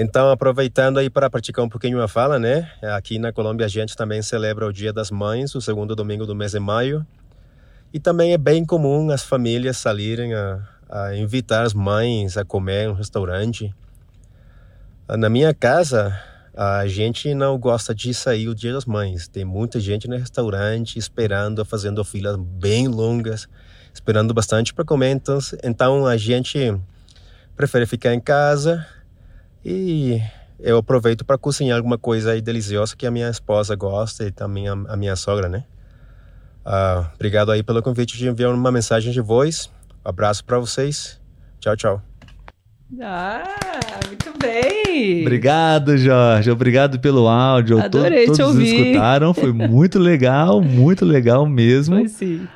Então, aproveitando aí para praticar um pouquinho a fala, né? Aqui na Colômbia a gente também celebra o Dia das Mães, o segundo domingo do mês de maio. E também é bem comum as famílias saírem a, a invitar as mães a comer em um restaurante. Na minha casa, a gente não gosta de sair o Dia das Mães. Tem muita gente no restaurante esperando, fazendo filas bem longas, esperando bastante para comer. Então, então a gente prefere ficar em casa e eu aproveito para cozinhar alguma coisa aí deliciosa que a minha esposa gosta e também a, a minha sogra, né? Uh, obrigado aí pelo convite de enviar uma mensagem de voz. Um abraço para vocês. Tchau, tchau. Ah, muito bem. Obrigado, Jorge. Obrigado pelo áudio. Adorei Todos te ouvir. escutaram. Foi muito legal, muito legal mesmo. Foi sim.